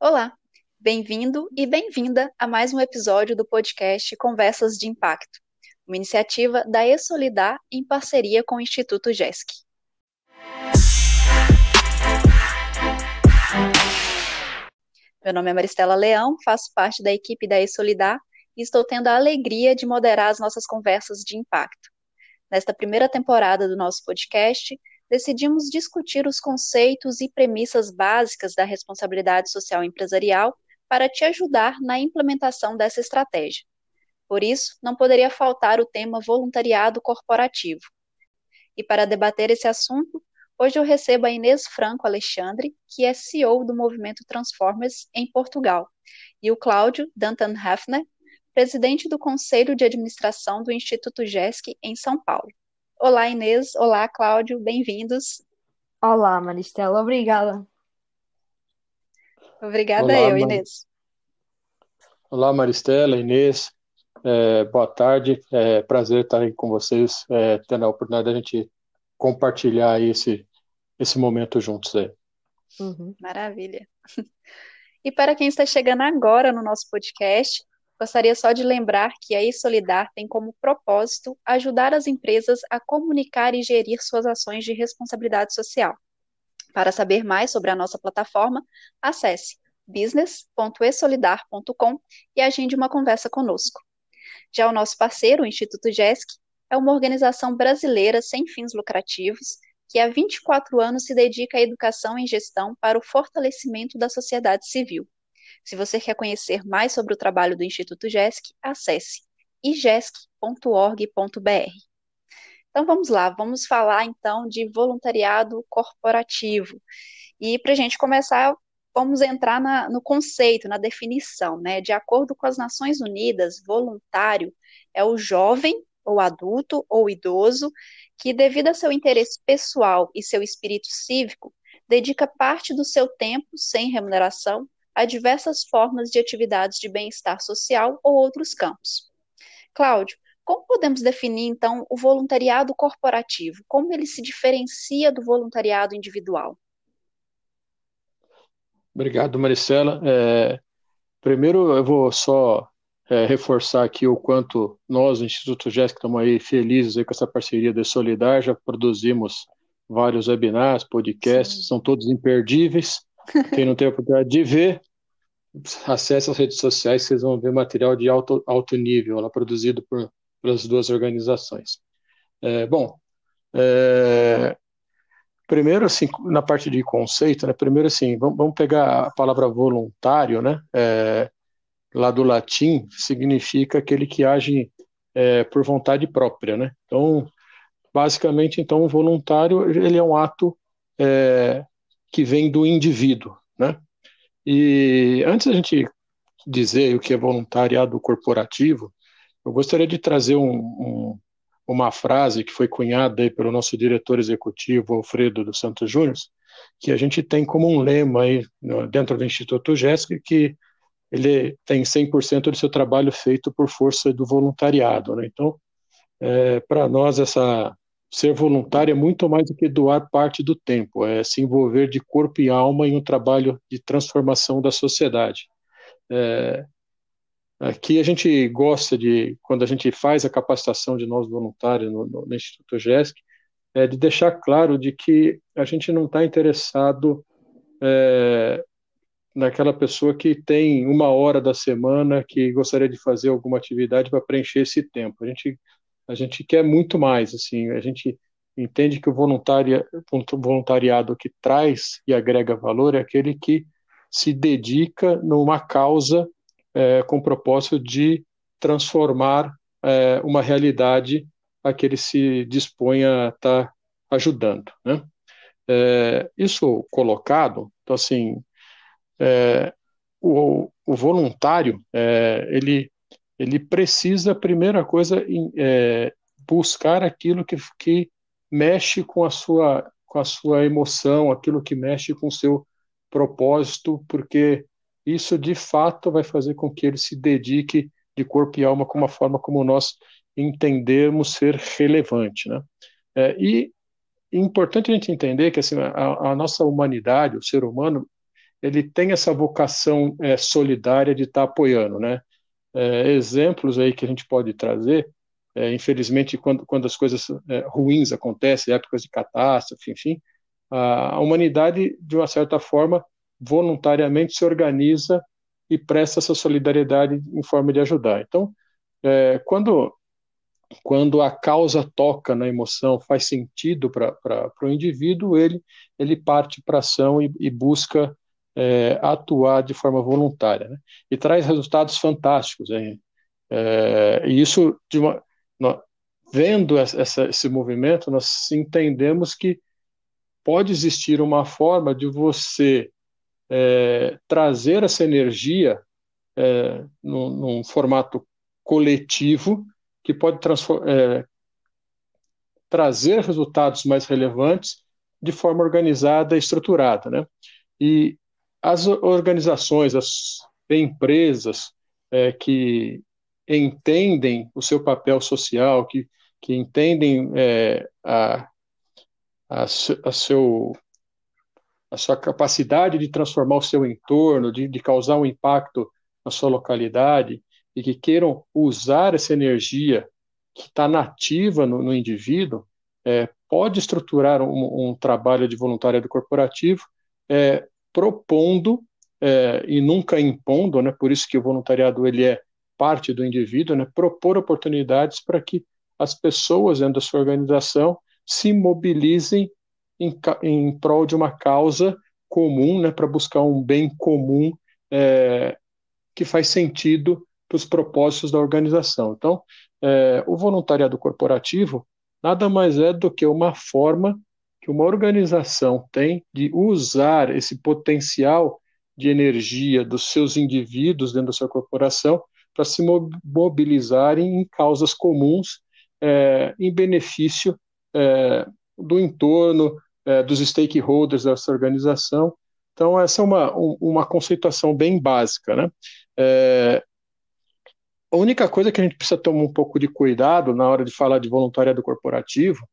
Olá, bem-vindo e bem-vinda a mais um episódio do podcast Conversas de Impacto, uma iniciativa da Esolidar em parceria com o Instituto GESC. Meu nome é Maristela Leão, faço parte da equipe da Esolidar e estou tendo a alegria de moderar as nossas conversas de impacto. Nesta primeira temporada do nosso podcast, decidimos discutir os conceitos e premissas básicas da responsabilidade social empresarial para te ajudar na implementação dessa estratégia. Por isso, não poderia faltar o tema voluntariado corporativo. E para debater esse assunto, hoje eu recebo a Inês Franco Alexandre, que é CEO do movimento Transformers em Portugal, e o Cláudio Dantan Hafner, presidente do Conselho de Administração do Instituto GESC em São Paulo. Olá, Inês. Olá, Cláudio. Bem-vindos. Olá, Maristela. Obrigada. Obrigada Olá, eu, Inês. Olá, Maristela, Inês. É, boa tarde. É prazer estar aí com vocês, é, tendo a oportunidade de a gente compartilhar esse, esse momento juntos aí. Uhum. Maravilha. E para quem está chegando agora no nosso podcast, Gostaria só de lembrar que a eSolidar tem como propósito ajudar as empresas a comunicar e gerir suas ações de responsabilidade social. Para saber mais sobre a nossa plataforma, acesse business.esolidar.com e agende uma conversa conosco. Já o nosso parceiro, o Instituto GESC, é uma organização brasileira sem fins lucrativos que há 24 anos se dedica à educação em gestão para o fortalecimento da sociedade civil. Se você quer conhecer mais sobre o trabalho do Instituto GESC, acesse igesc.org.br. Então vamos lá, vamos falar então de voluntariado corporativo. E para a gente começar, vamos entrar na, no conceito, na definição. Né? De acordo com as Nações Unidas, voluntário é o jovem, ou adulto, ou idoso, que, devido a seu interesse pessoal e seu espírito cívico, dedica parte do seu tempo, sem remuneração, a diversas formas de atividades de bem-estar social ou outros campos. Cláudio, como podemos definir, então, o voluntariado corporativo? Como ele se diferencia do voluntariado individual? Obrigado, Maricela. É, primeiro, eu vou só é, reforçar aqui o quanto nós, o Instituto GESC, estamos aí felizes aí com essa parceria de Solidar, já produzimos vários webinars, podcasts, Sim. são todos imperdíveis. Quem não tem a oportunidade de ver, acesse as redes sociais, vocês vão ver material de alto, alto nível lá, produzido por, pelas duas organizações. É, bom, é, primeiro, assim, na parte de conceito, né, primeiro, assim, vamos, vamos pegar a palavra voluntário, né, é, lá do latim, significa aquele que age é, por vontade própria, né, então, basicamente, então, o voluntário, ele é um ato é, que vem do indivíduo, né? E antes da gente dizer o que é voluntariado corporativo, eu gostaria de trazer um, um, uma frase que foi cunhada aí pelo nosso diretor executivo, Alfredo dos Santos Júnior, que a gente tem como um lema aí dentro do Instituto GESC, que ele tem 100% do seu trabalho feito por força do voluntariado. Né? Então, é, para nós, essa, ser voluntário é muito mais do que doar parte do tempo, é se envolver de corpo e alma em um trabalho de transformação da sociedade. É, aqui a gente gosta de, quando a gente faz a capacitação de novos voluntários no, no, no Instituto GESC, é de deixar claro de que a gente não está interessado é, naquela pessoa que tem uma hora da semana que gostaria de fazer alguma atividade para preencher esse tempo. A gente a gente quer muito mais, assim, a gente entende que o voluntaria, voluntariado que traz e agrega valor é aquele que se dedica numa causa é, com o propósito de transformar é, uma realidade a que ele se dispõe a estar tá ajudando. Né? É, isso colocado, então assim, é, o, o, voluntário é, ele ele precisa, primeira coisa, é, buscar aquilo que, que mexe com a sua com a sua emoção, aquilo que mexe com o seu propósito, porque isso de fato vai fazer com que ele se dedique de corpo e alma com uma forma como nós entendemos ser relevante, né? É, e é importante a gente entender que assim a, a, nossa humanidade, o ser humano, ele tem essa vocação é, solidária de estar tá apoiando, né? É, exemplos aí que a gente pode trazer, é, infelizmente, quando, quando as coisas é, ruins acontecem, épocas de catástrofe, enfim, a, a humanidade, de uma certa forma, voluntariamente se organiza e presta essa solidariedade em forma de ajudar. Então, é, quando quando a causa toca na emoção, faz sentido para o indivíduo, ele, ele parte para ação e, e busca é, atuar de forma voluntária. Né? E traz resultados fantásticos. É, e isso, uma, nós, vendo essa, esse movimento, nós entendemos que pode existir uma forma de você é, trazer essa energia é, num, num formato coletivo que pode é, trazer resultados mais relevantes de forma organizada e estruturada. Né? E as organizações, as empresas é, que entendem o seu papel social, que, que entendem é, a, a, a, seu, a sua capacidade de transformar o seu entorno, de, de causar um impacto na sua localidade, e que queiram usar essa energia que está nativa no, no indivíduo, é, pode estruturar um, um, trabalho de voluntariado corporativo é, propondo é, e nunca impondo, né, por isso que o voluntariado ele é parte do indivíduo, né, propor oportunidades para que as pessoas dentro da sua organização se mobilizem em, em prol de uma causa comum, né, para buscar um bem comum é, que faz sentido para os propósitos da organização. Então, é, o voluntariado corporativo nada mais é do que uma forma que uma organização tem de usar esse potencial de energia dos seus indivíduos dentro da sua corporação para se mobilizarem em causas comuns é, em benefício é, do entorno, é, dos stakeholders dessa organização. Então, essa é uma, uma conceituação bem básica. Né? É, a única coisa que a gente precisa tomar um pouco de cuidado na hora de falar de voluntariado corporativo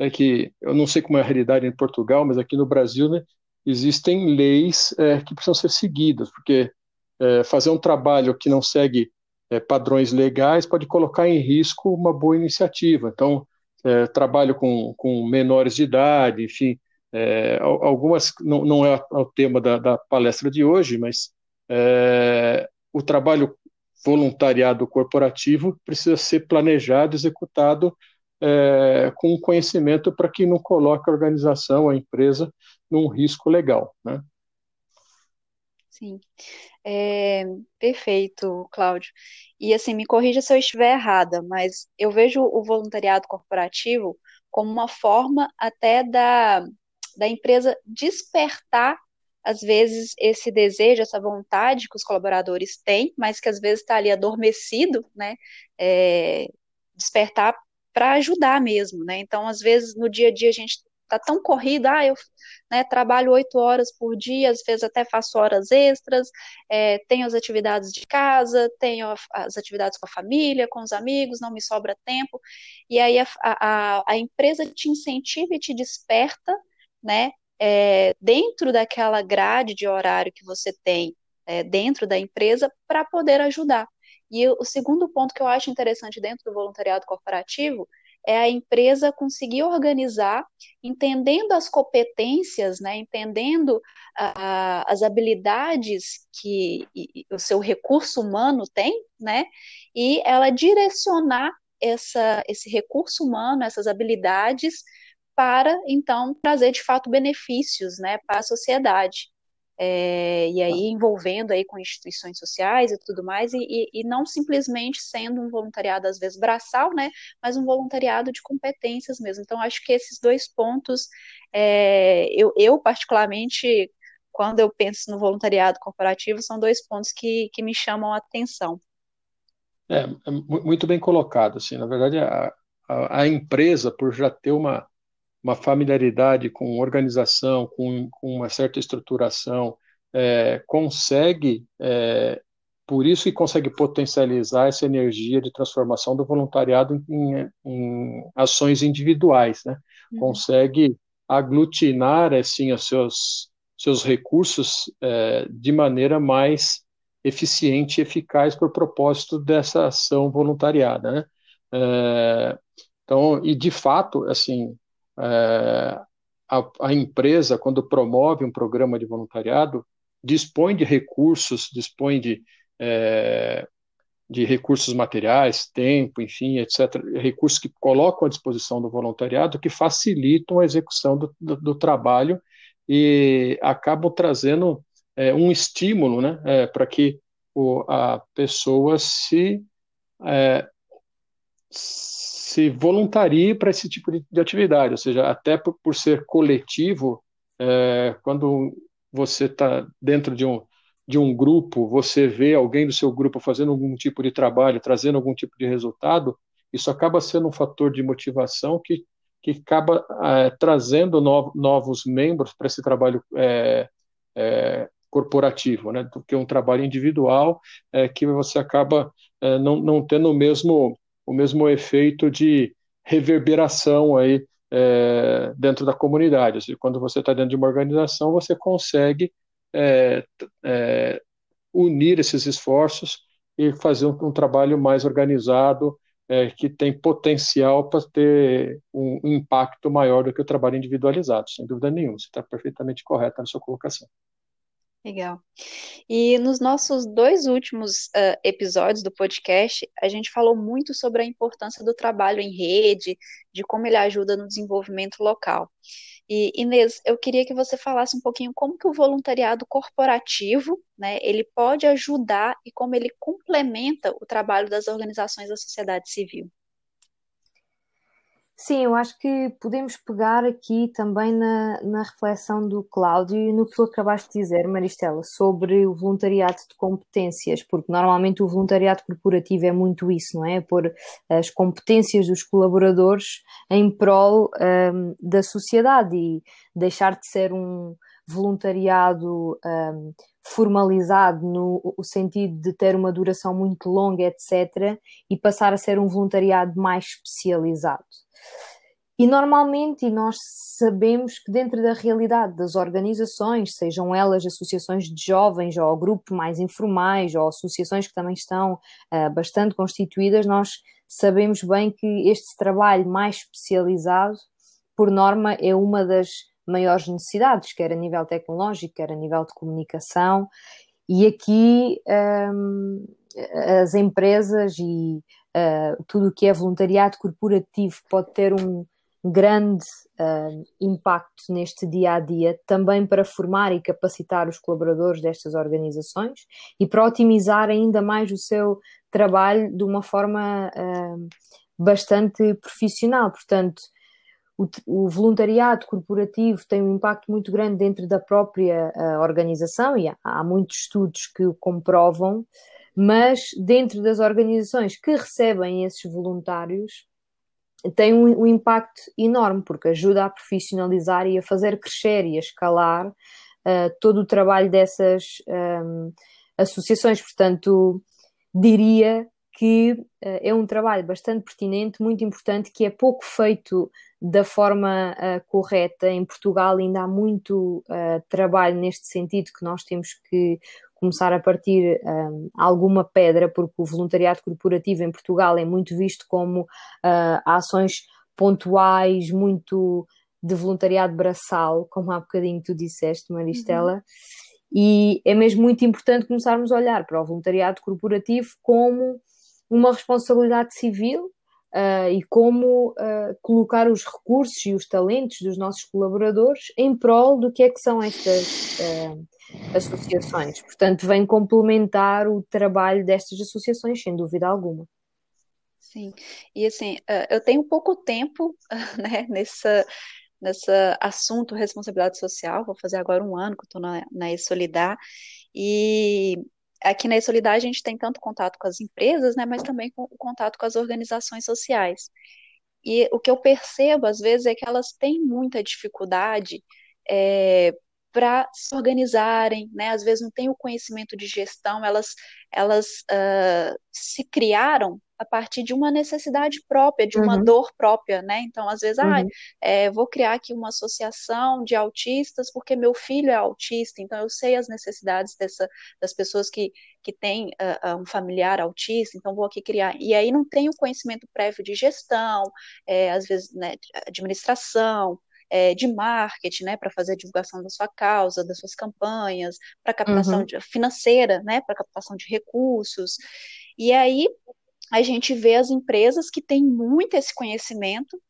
é que, eu não sei como é a realidade em Portugal, mas aqui no Brasil, né, existem leis é, que precisam ser seguidas, porque é, fazer um trabalho que não segue é, padrões legais pode colocar em risco uma boa iniciativa. Então, é, trabalho com, com menores de idade, enfim, é, algumas, não, não é o tema da, da palestra de hoje, mas o trabalho voluntariado corporativo precisa ser planejado, executado é, com conhecimento para que não coloque a organização, a empresa, num risco legal. Né? Sim, é, perfeito, Cláudio. E assim, me corrija se eu estiver errada, mas eu vejo o voluntariado corporativo como uma forma até da, da empresa despertar às vezes esse desejo, essa vontade que os colaboradores têm, mas que às vezes está ali adormecido, né? É, despertar para ajudar mesmo, né? Então, às vezes no dia a dia a gente está tão corrido, ah, eu né, trabalho oito horas por dia, às vezes até faço horas extras, é, tenho as atividades de casa, tenho as atividades com a família, com os amigos, não me sobra tempo, e aí a, a, a empresa te incentiva e te desperta, né, é, dentro daquela grade de horário que você tem é, dentro da empresa para poder ajudar. E o segundo ponto que eu acho interessante dentro do voluntariado corporativo é a empresa conseguir organizar, entendendo as competências, né, entendendo as habilidades que o seu recurso humano tem, né, e ela direcionar essa, esse recurso humano, essas habilidades para então trazer de fato benefícios né, para a sociedade. É, e aí envolvendo aí com instituições sociais e tudo mais, e, e, não simplesmente sendo um voluntariado, às vezes, braçal, né, mas um voluntariado de competências mesmo. Então, acho que esses dois pontos, é, eu, eu, particularmente, quando eu penso no voluntariado corporativo, são dois pontos que, que me chamam a atenção. É, é muito bem colocado, assim, na verdade, a, a, a empresa, por já ter uma uma familiaridade com organização, com, com uma certa estruturação, é, consegue, é, por isso que consegue potencializar essa energia de transformação do voluntariado em, em ações individuais, né? Uhum. Consegue aglutinar assim os seus seus recursos é, de maneira mais eficiente e eficaz para o propósito dessa ação voluntariada, né? É, então, e de fato, assim, é, a, a, empresa, quando promove um programa de voluntariado, dispõe de recursos, dispõe de, é, de recursos materiais, tempo, enfim, etc., recursos que colocam à disposição do voluntariado que facilitam a execução do, do, do trabalho e acabam trazendo é, um estímulo né, é, para que o, a pessoa se, é, se voluntarie para esse tipo de, de, atividade, ou seja, até por, por ser coletivo, é, quando você está dentro de um, de um grupo, você vê alguém do seu grupo fazendo algum tipo de trabalho, trazendo algum tipo de resultado, isso acaba sendo um fator de motivação que, que acaba é, trazendo no, novos membros para esse trabalho é, é, corporativo, né, do que um trabalho individual é, que você acaba é, não, não tendo o mesmo, o mesmo efeito de reverberação aí é, dentro da comunidade. Seja, quando você está dentro de uma organização, você consegue é, é, unir esses esforços e fazer um, um trabalho mais organizado, é, que tem potencial para ter um impacto maior do que o trabalho individualizado, sem dúvida nenhuma. Você está perfeitamente correto na sua colocação. Legal. E nos nossos dois últimos uh, episódios do podcast, a gente falou muito sobre a importância do trabalho em rede, de como ele ajuda no desenvolvimento local. E Inês, eu queria que você falasse um pouquinho como que o voluntariado corporativo, né, ele pode ajudar e como ele complementa o trabalho das organizações da sociedade civil. Sim, eu acho que podemos pegar aqui também na, na reflexão do Cláudio e no que tu acabaste de dizer, Maristela, sobre o voluntariado de competências, porque normalmente o voluntariado corporativo é muito isso, não é? Pôr as competências dos colaboradores em prol um, da sociedade e deixar de ser um voluntariado um, formalizado no sentido de ter uma duração muito longa, etc., e passar a ser um voluntariado mais especializado. E normalmente, e nós sabemos que dentro da realidade das organizações, sejam elas associações de jovens ou grupos mais informais ou associações que também estão uh, bastante constituídas, nós sabemos bem que este trabalho mais especializado, por norma, é uma das maiores necessidades, quer a nível tecnológico, quer a nível de comunicação. E aqui um, as empresas e uh, tudo o que é voluntariado corporativo pode ter um grande uh, impacto neste dia a dia, também para formar e capacitar os colaboradores destas organizações e para otimizar ainda mais o seu trabalho de uma forma uh, bastante profissional. Portanto, o, o, voluntariado corporativo tem um impacto muito grande dentro da própria uh, organização e há, há, muitos estudos que o comprovam, mas dentro das organizações que recebem esses voluntários tem um, um impacto enorme porque ajuda a profissionalizar e a fazer crescer e a escalar uh, todo o trabalho dessas um, associações. Portanto, diria que uh, é um trabalho bastante pertinente, muito importante, que é pouco feito da forma uh, correta. Em Portugal ainda há muito uh, trabalho neste sentido que nós temos que começar a partir um, alguma pedra, porque o voluntariado corporativo em Portugal é muito visto como uh, ações pontuais, muito de voluntariado braçal, como há bocadinho tu disseste, Maristela. Uhum. E é mesmo muito importante começarmos a olhar para o voluntariado corporativo como uma responsabilidade civil uh, e como uh, colocar os recursos e os talentos dos nossos colaboradores em prol do que é que são estas uh, associações. Portanto, vem complementar o trabalho destas associações, sem dúvida alguma. Sim, e assim, eu tenho pouco tempo né, nessa, nessa assunto responsabilidade social, vou fazer agora um ano que estou na, na E-Solidar, e aqui na Solidar a gente tem tanto contato com as empresas, né, mas também com o contato com as organizações sociais. E o que eu percebo, às vezes, é que elas têm muita dificuldade é, para se organizarem, né? Às vezes não têm o conhecimento de gestão, elas, elas uh, se criaram a partir de uma necessidade própria, de uma uhum. dor própria, né? Então, às vezes, uhum. ah, é, vou criar aqui uma associação de autistas porque meu filho é autista, então eu sei as necessidades dessa, das pessoas que, que têm uh, um familiar autista, então vou aqui criar. E aí não tem o conhecimento prévio de gestão, é, às vezes, né, administração, é, de marketing, né, para fazer a divulgação da sua causa, das suas campanhas, para captação uhum. de, financeira, né, para captação de recursos. E aí a gente vê as empresas que têm muito esse conhecimento,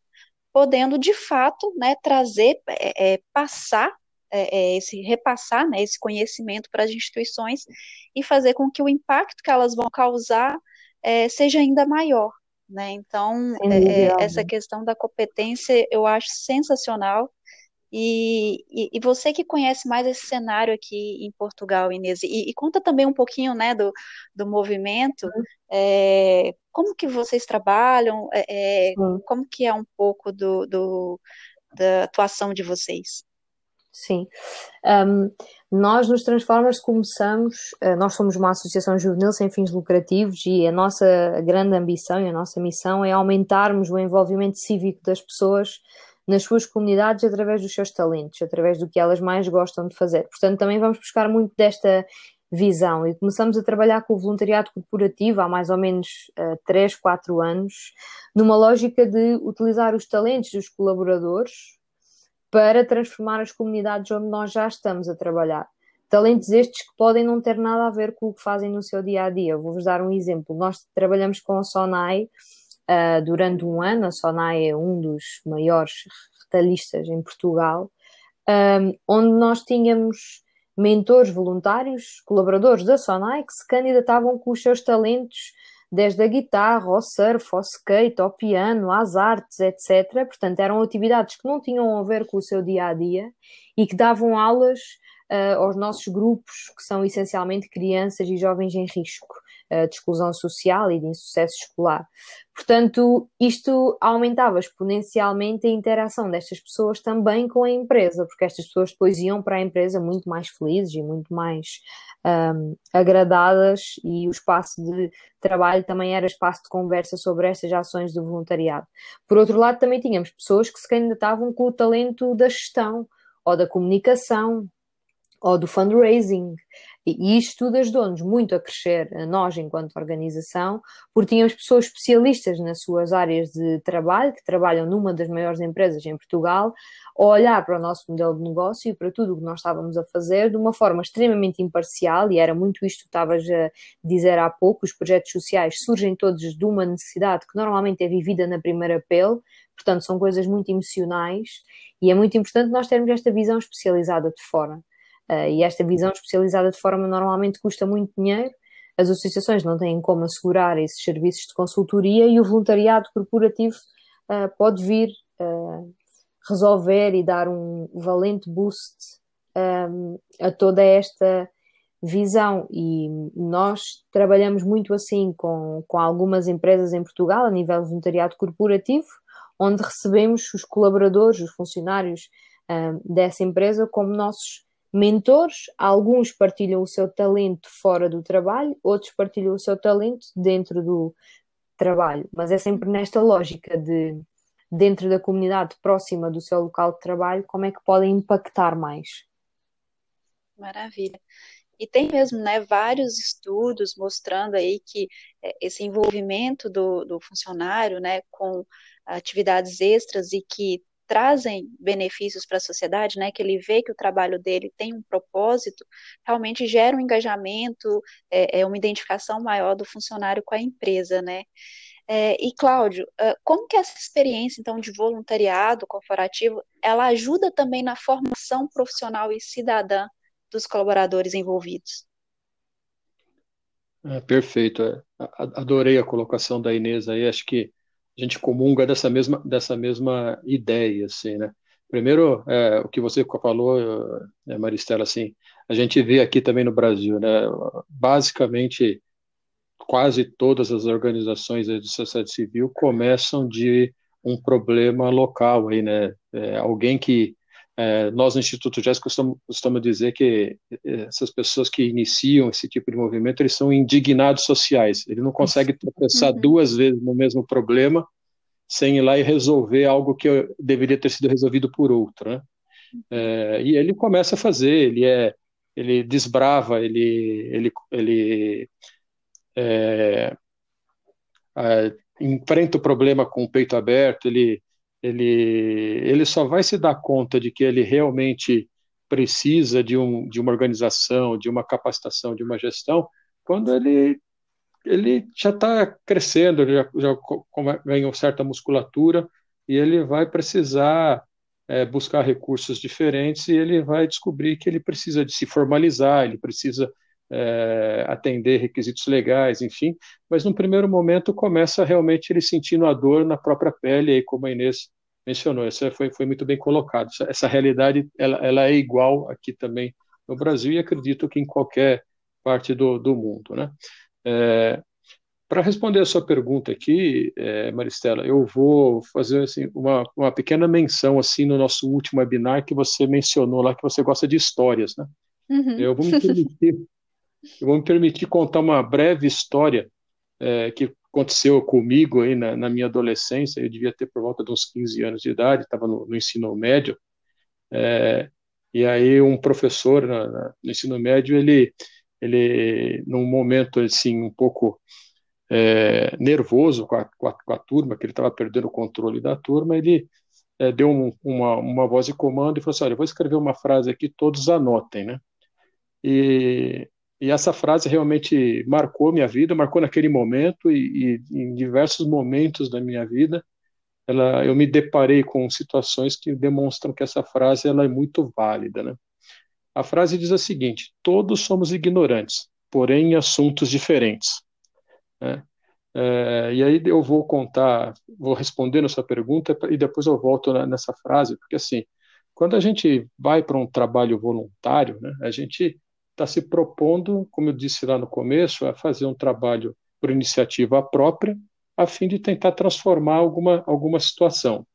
podendo de fato, né, trazer, é, é, passar é, é, esse repassar né, esse conhecimento para as instituições e fazer com que o impacto que elas vão causar é, seja ainda maior. Né? Então, é, essa questão da competência eu acho sensacional. E, e, e, você que conhece mais esse cenário aqui em Portugal, Inês, e, e conta também um pouquinho né, do, do movimento, uhum. é, como que vocês trabalham, é, é como que é um pouco do, do, da atuação de vocês? Sim. Um, nós nos Transformers começamos, uh, nós somos uma associação juvenil sem fins lucrativos e a nossa grande ambição e a nossa missão é aumentarmos o envolvimento cívico das pessoas nas suas comunidades através dos seus talentos, através do que elas mais gostam de fazer. Portanto, também vamos buscar muito desta visão e começamos a trabalhar com o voluntariado corporativo há mais ou menos uh, 3, 4 anos, numa lógica de utilizar os talentos dos colaboradores para transformar as comunidades onde nós já estamos a trabalhar. Talentos estes que podem não ter nada a ver com o que fazem no seu dia a dia. Vou-vos dar um exemplo. Nós trabalhamos com a Sonai uh, durante um ano. A Sonai é um dos maiores retalhistas em Portugal, um, onde nós tínhamos mentores voluntários, colaboradores da Sonai, que se candidatavam com os seus talentos desde a guitarra, ao surf, ao skate, ao piano, às artes, etc. Portanto, eram atividades que não tinham a ver com o seu dia a dia e que davam aulas uh, aos nossos grupos, que são essencialmente crianças e jovens em risco de exclusão social e de insucesso escolar. Portanto, isto aumentava exponencialmente a interação destas pessoas também com a empresa, porque estas pessoas depois iam para a empresa muito mais felizes e muito mais um, agradadas, e o espaço de trabalho também era espaço de conversa sobre estas ações do voluntariado. Por outro lado, também tínhamos pessoas que se candidatavam com o talento da gestão ou da comunicação ou do fundraising. E isto tudo ajudou-nos muito a crescer, a nós enquanto organização, porque tínhamos pessoas especialistas nas suas áreas de trabalho, que trabalham numa das maiores empresas em Portugal, a olhar para o nosso modelo de negócio e para tudo o que nós estávamos a fazer de uma forma extremamente imparcial, e era muito isto que estavas a dizer há pouco, os projetos sociais surgem todos de uma necessidade que normalmente é vivida na primeira pele, portanto são coisas muito emocionais, e é muito importante nós termos esta visão especializada de fora. Uh, e esta visão especializada de forma normalmente custa muito dinheiro. As associações não têm como assegurar esses serviços de consultoria e o voluntariado corporativo uh, pode vir uh, resolver e dar um valente boost a toda esta visão. E nós trabalhamos muito assim com, com algumas empresas em Portugal, a nível voluntariado corporativo, onde recebemos os colaboradores, os funcionários um, dessa empresa como nossos mentores, alguns partilham o seu talento fora do trabalho, outros partilham o seu talento dentro do trabalho, mas é sempre nesta lógica de dentro da comunidade próxima do seu local de trabalho, como é que podem impactar mais. Maravilha. E tem mesmo, né, vários estudos mostrando aí que é, esse envolvimento do, do funcionário, né, com atividades extras e que trazem benefícios para a sociedade, né, que ele vê que o trabalho dele tem um propósito, realmente gera um engajamento, é, é uma identificação maior do funcionário com a empresa, né. É, e Cláudio, como que essa experiência então de voluntariado corporativo, ela ajuda também na formação profissional e cidadã dos colaboradores envolvidos? É, perfeito, é. adorei a colocação da Inês aí, acho que a gente comunga dessa mesma, dessa mesma ideia, assim, né? Primeiro, é, o que você falou, é, Maristela, assim, a gente vê aqui também no Brasil, né? Basicamente, quase todas as organizações de sociedade civil começam de um problema local aí, né? É, alguém que é, nós no Instituto Jazz costumamos, costumamos dizer que é, essas pessoas que iniciam esse tipo de movimento, eles são indignados sociais. Ele não consegue tropeçar uhum. duas vezes no mesmo problema sem ir lá e resolver algo que deveria ter sido resolvido por outro, né? É, e ele começa a fazer, ele é, ele desbrava, ele, ele, ele é, é, enfrenta o problema com o peito aberto, ele ele, ele só vai se dar conta de que ele realmente precisa de, um, de uma organização, de uma capacitação, de uma gestão, quando ele, ele já está crescendo, já, já ganhou certa musculatura e ele vai precisar é, buscar recursos diferentes e ele vai descobrir que ele precisa de se formalizar, ele precisa é, atender requisitos legais, enfim, mas no primeiro momento começa realmente ele sentindo a dor na própria pele, aí como a Inês mencionou, isso foi, foi muito bem colocado. Essa, essa realidade ela, ela, é igual aqui também no Brasil e acredito que em qualquer parte do, do mundo, né? É, para responder a sua pergunta aqui, é, Maristela, eu vou fazer assim, uma, uma pequena menção assim no nosso último webinar que você mencionou lá que você gosta de histórias, né? Uhum. Eu vou me permitir eu vou me permitir contar uma breve história é, que aconteceu comigo aí na, na, minha adolescência. Eu devia ter por volta de uns 15 anos de idade, estava no, no, ensino médio. É, e aí um professor na, na, no ensino médio, ele, ele num momento assim um pouco é, nervoso com a, com, a, com a, turma, que ele estava perdendo o controle da turma, ele é, deu um, uma, uma voz de comando e falou assim, olha, eu vou escrever uma frase aqui, todos anotem, né? E e essa frase realmente marcou minha vida, marcou naquele momento e, e em diversos momentos da minha vida, ela, eu me deparei com situações que demonstram que essa frase ela é muito válida. Né? A frase diz a seguinte: todos somos ignorantes, porém em assuntos diferentes. Né? É, e aí eu vou contar, vou responder a sua pergunta e depois eu volto nessa frase, porque assim, quando a gente vai para um trabalho voluntário, né, a gente está se propondo, como eu disse lá no começo, a fazer um trabalho por iniciativa própria, a fim de tentar transformar alguma, alguma situação.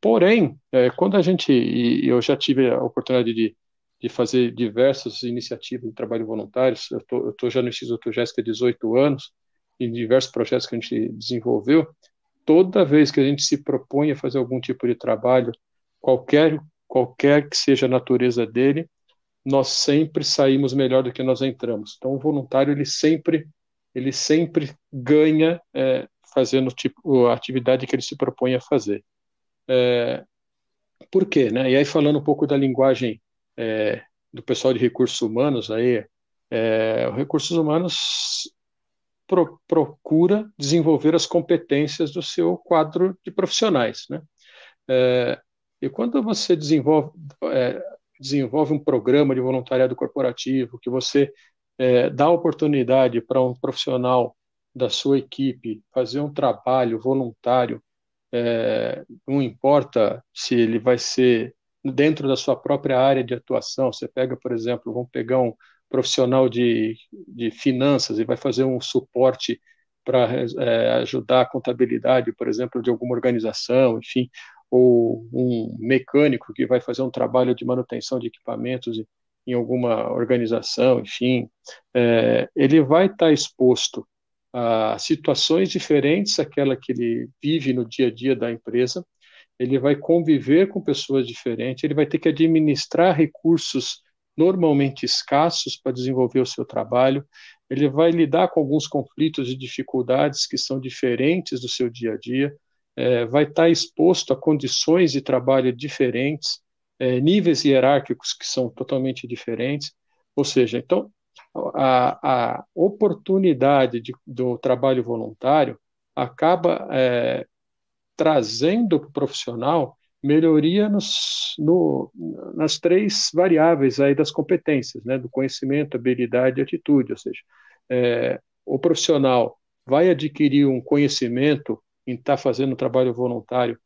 Porém, é, quando a gente, e eu já tive a oportunidade de, de fazer diversas iniciativas de trabalho voluntário, eu estou já no Instituto Jéssica há 18 anos, em diversos projetos que a gente desenvolveu, toda vez que a gente se propõe a fazer algum tipo de trabalho, qualquer, qualquer que seja a natureza dele, nós sempre saímos melhor do que nós entramos. Então, o voluntário ele sempre ele sempre ganha é, fazendo tipo a atividade que ele se propõe a fazer. É, por quê, né? E aí falando um pouco da linguagem é, do pessoal de recursos humanos aí, é, recursos humanos pro, procura desenvolver as competências do seu quadro de profissionais, né? É, e quando você desenvolve é, desenvolve um programa de voluntariado corporativo, que você é, dá oportunidade para um profissional da sua equipe fazer um trabalho voluntário, é, não importa se ele vai ser dentro da sua própria área de atuação. Você pega, por exemplo, vamos pegar um profissional de, de finanças e vai fazer um suporte para é, ajudar a contabilidade, por exemplo, de alguma organização, enfim, ou um mecânico que vai fazer um trabalho de manutenção de equipamentos em alguma organização, enfim, é, ele vai estar exposto a situações diferentes daquela que ele vive no dia a dia da empresa, ele vai conviver com pessoas diferentes, ele vai ter que administrar recursos normalmente escassos para desenvolver o seu trabalho, ele vai lidar com alguns conflitos e dificuldades que são diferentes do seu dia a dia, é, vai estar exposto a condições de trabalho diferentes, é, níveis hierárquicos que são totalmente diferentes. Ou seja, então, a, a oportunidade de, do trabalho voluntário acaba é, trazendo para o profissional melhoria nos, no, nas três variáveis aí das competências, né, do conhecimento, habilidade e atitude. Ou seja, é, o profissional vai adquirir um conhecimento em estar tá fazendo trabalho voluntário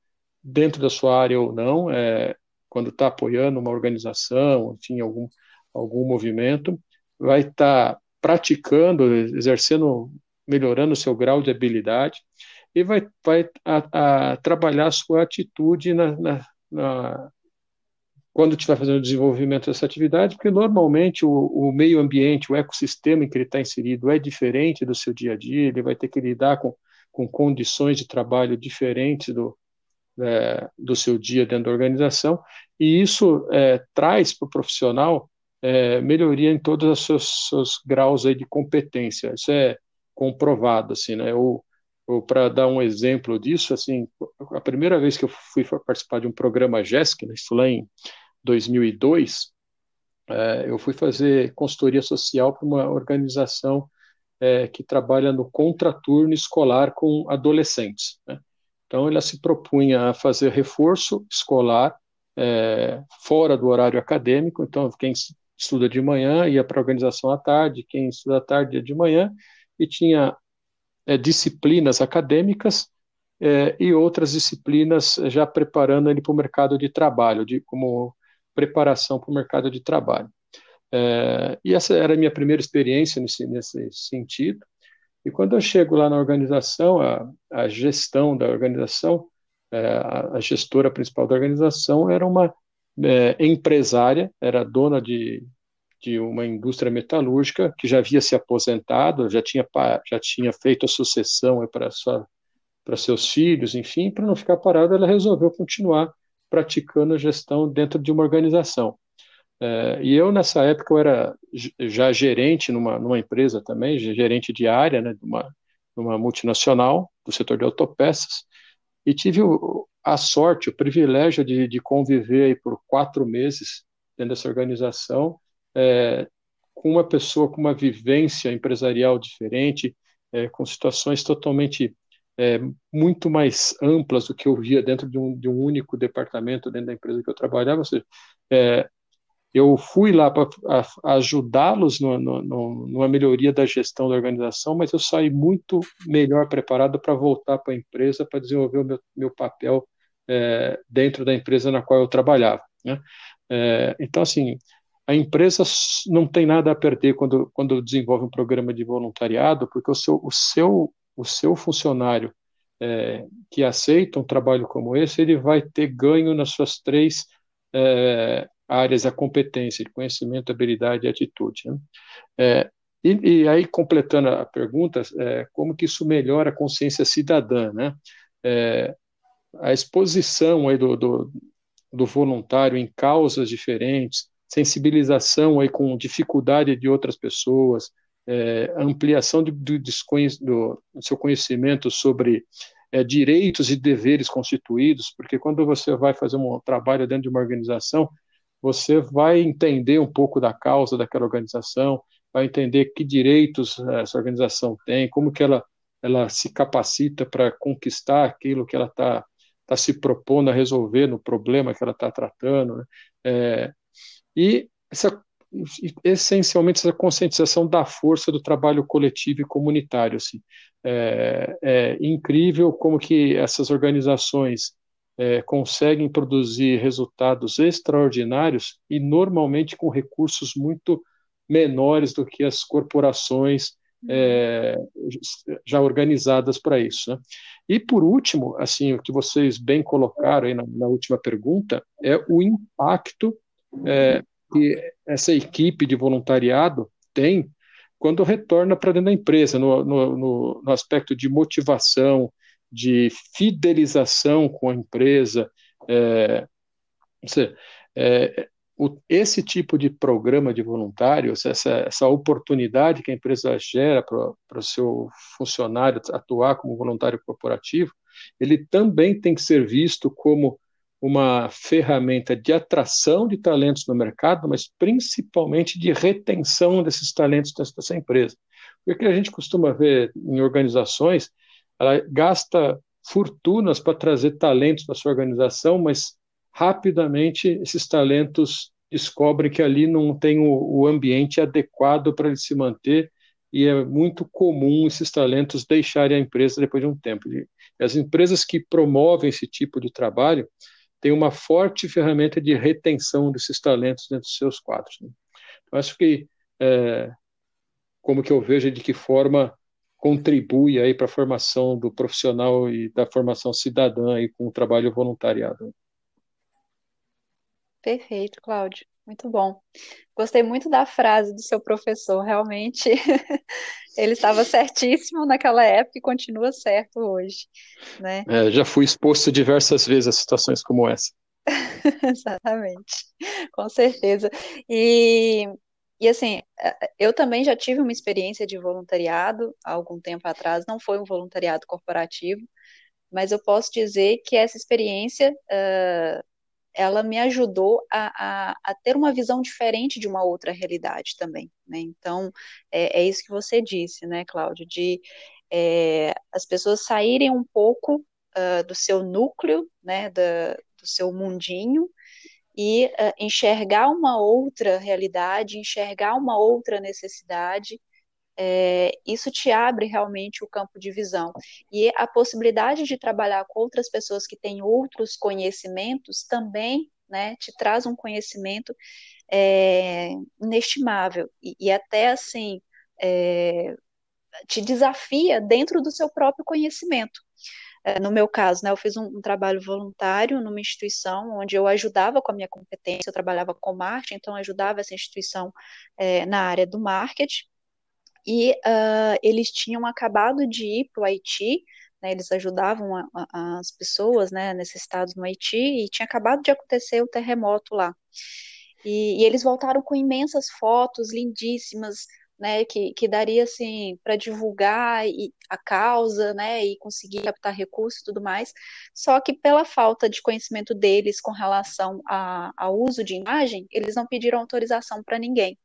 dentro da sua área ou não, é, quando está apoiando uma organização, enfim, algum, algum movimento, vai estar tá praticando, exercendo, melhorando o seu grau de habilidade e vai, vai a, a trabalhar a sua atitude na, na, na, quando estiver fazendo o desenvolvimento dessa atividade, porque normalmente o, o meio ambiente, o ecossistema em que ele está inserido é diferente do seu dia a dia, ele vai ter que lidar com, com condições de trabalho diferentes do, é, do seu dia dentro da organização, e isso é, traz para o profissional é, melhoria em todos os seus, seus, graus de competência. Isso é comprovado, assim, né? Ou, ou para dar um exemplo disso, assim, a primeira vez que eu fui participar de um programa GESC, né, isso lá em 2002, é, eu fui fazer consultoria social para uma organização é, que trabalha no contraturno escolar com adolescentes. Né? Então, ela se propunha a fazer reforço escolar é, fora do horário acadêmico. Então, quem estuda de manhã ia para a organização à tarde, quem estuda à tarde ia de manhã, e tinha é, disciplinas acadêmicas é, e outras disciplinas já preparando ele para o mercado de trabalho, de, como preparação para o mercado de trabalho. É, e essa era a minha primeira experiência nesse, nesse sentido. E quando eu chego lá na organização, a, a gestão da organização, é, a, a, gestora principal da organização era uma é, empresária, era dona de, de uma indústria metalúrgica que já havia se aposentado, já tinha, já tinha feito a sucessão para, para seus filhos, enfim, para não ficar parada, ela resolveu continuar praticando a gestão dentro de uma organização. É, e eu, nessa época, eu era já gerente numa, numa empresa também, gerente de área, né, de uma, uma multinacional do setor de autopeças, e tive o, a sorte, o privilégio de, de conviver por quatro meses dentro dessa organização, é, com uma pessoa com uma vivência empresarial diferente, é, com situações totalmente é, muito mais amplas do que eu via dentro de um, de um único departamento dentro da empresa que eu trabalhava. Ou seja, é, eu fui lá para ajudá-los numa melhoria da gestão da organização, mas eu saí muito melhor preparado para voltar para a empresa para desenvolver o meu, meu papel é, dentro da empresa na qual eu trabalhava. Né? É, então, assim, a empresa não tem nada a perder quando, quando desenvolve um programa de voluntariado, porque o seu, o seu o seu funcionário é, que aceita um trabalho como esse, ele vai ter ganho nas suas três é, áreas da competência, de conhecimento, habilidade e atitude. Né? É, e, e, aí, completando a pergunta, é, como que isso melhora a consciência cidadã, né? É, a exposição aí do, do, do voluntário em causas diferentes, sensibilização aí com dificuldade de outras pessoas, é, ampliação do, do, do, seu conhecimento sobre é, direitos e deveres constituídos, porque quando você vai fazer um trabalho dentro de uma organização, você vai entender um pouco da causa daquela organização, vai entender que direitos é, essa organização tem, como que ela, ela se capacita para conquistar aquilo que ela está tá se propondo a resolver no problema que ela está tratando. Né? É, e essa essencialmente essa conscientização da força do trabalho coletivo e comunitário. Assim. É, é incrível como que essas organizações é, conseguem produzir resultados extraordinários e normalmente com recursos muito menores do que as corporações é, já organizadas para isso. Né? E por último, assim, o que vocês bem colocaram aí na, na última pergunta é o impacto é, que essa equipe de voluntariado tem quando retorna para dentro da empresa, no, no, no, aspecto de motivação, de fidelização com a empresa. É, é, o, esse tipo de programa de voluntários, essa, essa oportunidade que a empresa gera para o seu funcionário atuar como voluntário corporativo, ele também tem que ser visto como uma ferramenta de atração de talentos no mercado, mas principalmente de retenção desses talentos dessa empresa. Porque a gente costuma ver em organizações, ela gasta fortunas para trazer talentos para sua organização, mas rapidamente esses talentos descobrem que ali não tem o, o ambiente adequado para ele se manter e é muito comum esses talentos deixarem a empresa depois de um tempo. E as empresas que promovem esse tipo de trabalho, tem uma forte ferramenta de retenção desses talentos dentro dos seus quadros. Né? Então, acho que, é, como que eu vejo de que forma contribui aí para a formação do profissional e da formação cidadã aí com o trabalho voluntariado. Perfeito, Cláudio. Muito bom. Gostei muito da frase do seu professor, realmente ele estava certíssimo naquela época e continua certo hoje, né? É, já fui exposto diversas vezes a situações como essa. Exatamente, com certeza. E, e assim, eu também já tive uma experiência de voluntariado há algum tempo atrás, não foi um voluntariado corporativo, mas eu posso dizer que essa experiência uh, ela me ajudou a, a, a, ter uma visão diferente de uma outra realidade também, né? Então, é, é isso que você disse, né, Cláudio, de é, as pessoas saírem um pouco uh, do seu núcleo, né, da, do seu mundinho, e uh, enxergar uma outra realidade, enxergar uma outra necessidade, é, isso te abre realmente o campo de visão. E a possibilidade de trabalhar com outras pessoas que têm outros conhecimentos também né, te traz um conhecimento é, inestimável. E, e, até assim, é, te desafia dentro do seu próprio conhecimento. É, no meu caso, né, eu fiz um, um, trabalho voluntário numa instituição onde eu ajudava com a minha competência, eu trabalhava com marketing, então ajudava essa instituição é, na área do marketing, e uh, eles tinham acabado de ir para o Haiti, né, eles ajudavam a, a, as pessoas né, necessitadas no Haiti, e tinha acabado de acontecer o terremoto lá. E, e eles voltaram com imensas fotos lindíssimas, né, que, que daria assim para divulgar e, a causa, né, e conseguir captar recursos e tudo mais. Só que pela falta de conhecimento deles com relação ao uso de imagem, eles não pediram autorização para ninguém.